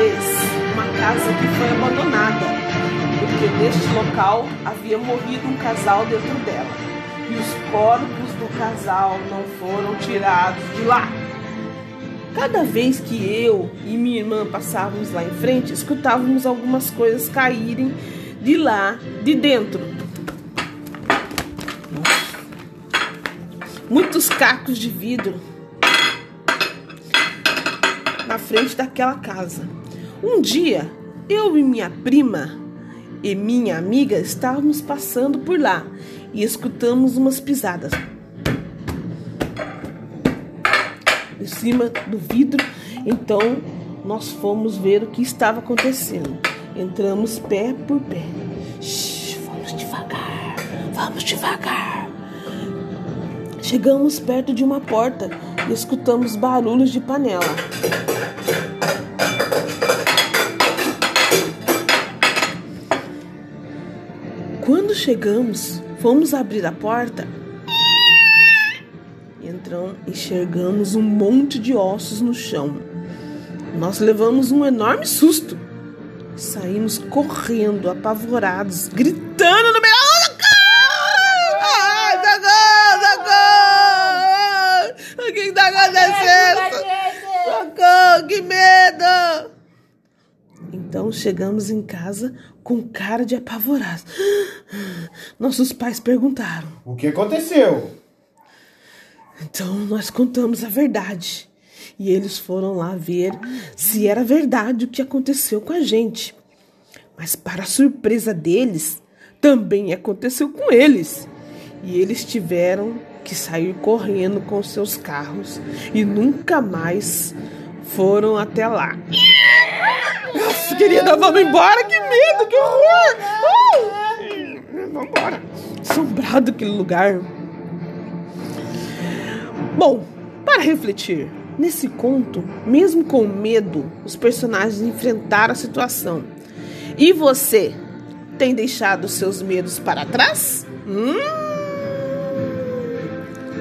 vez uma casa que foi abandonada, porque neste local havia morrido um casal dentro dela e os corpos do casal não foram tirados de lá. Cada vez que eu e minha irmã passávamos lá em frente, escutávamos algumas coisas caírem de lá, de dentro. Muitos cacos de vidro na frente daquela casa. Um dia, eu e minha prima e minha amiga estávamos passando por lá e escutamos umas pisadas em cima do vidro. Então, nós fomos ver o que estava acontecendo. Entramos pé por pé. Shhh, vamos devagar, vamos devagar. Chegamos perto de uma porta e escutamos barulhos de panela. Quando chegamos, fomos abrir a porta. Então enxergamos um monte de ossos no chão. Nós levamos um enorme susto. Saímos correndo, apavorados, gritando no meio. Socorro! O que está acontecendo? Socorro, que medo! Então chegamos em casa com cara de apavorados. Nossos pais perguntaram: O que aconteceu? Então nós contamos a verdade. E eles foram lá ver se era verdade o que aconteceu com a gente. Mas, para surpresa deles, também aconteceu com eles. E eles tiveram que sair correndo com seus carros e nunca mais foram até lá. Nossa, querida, vamos embora, que medo, que horror! Uh! Vamos embora. Assombrado aquele lugar. Bom, para refletir, nesse conto, mesmo com medo, os personagens enfrentaram a situação. E você tem deixado seus medos para trás? Hum?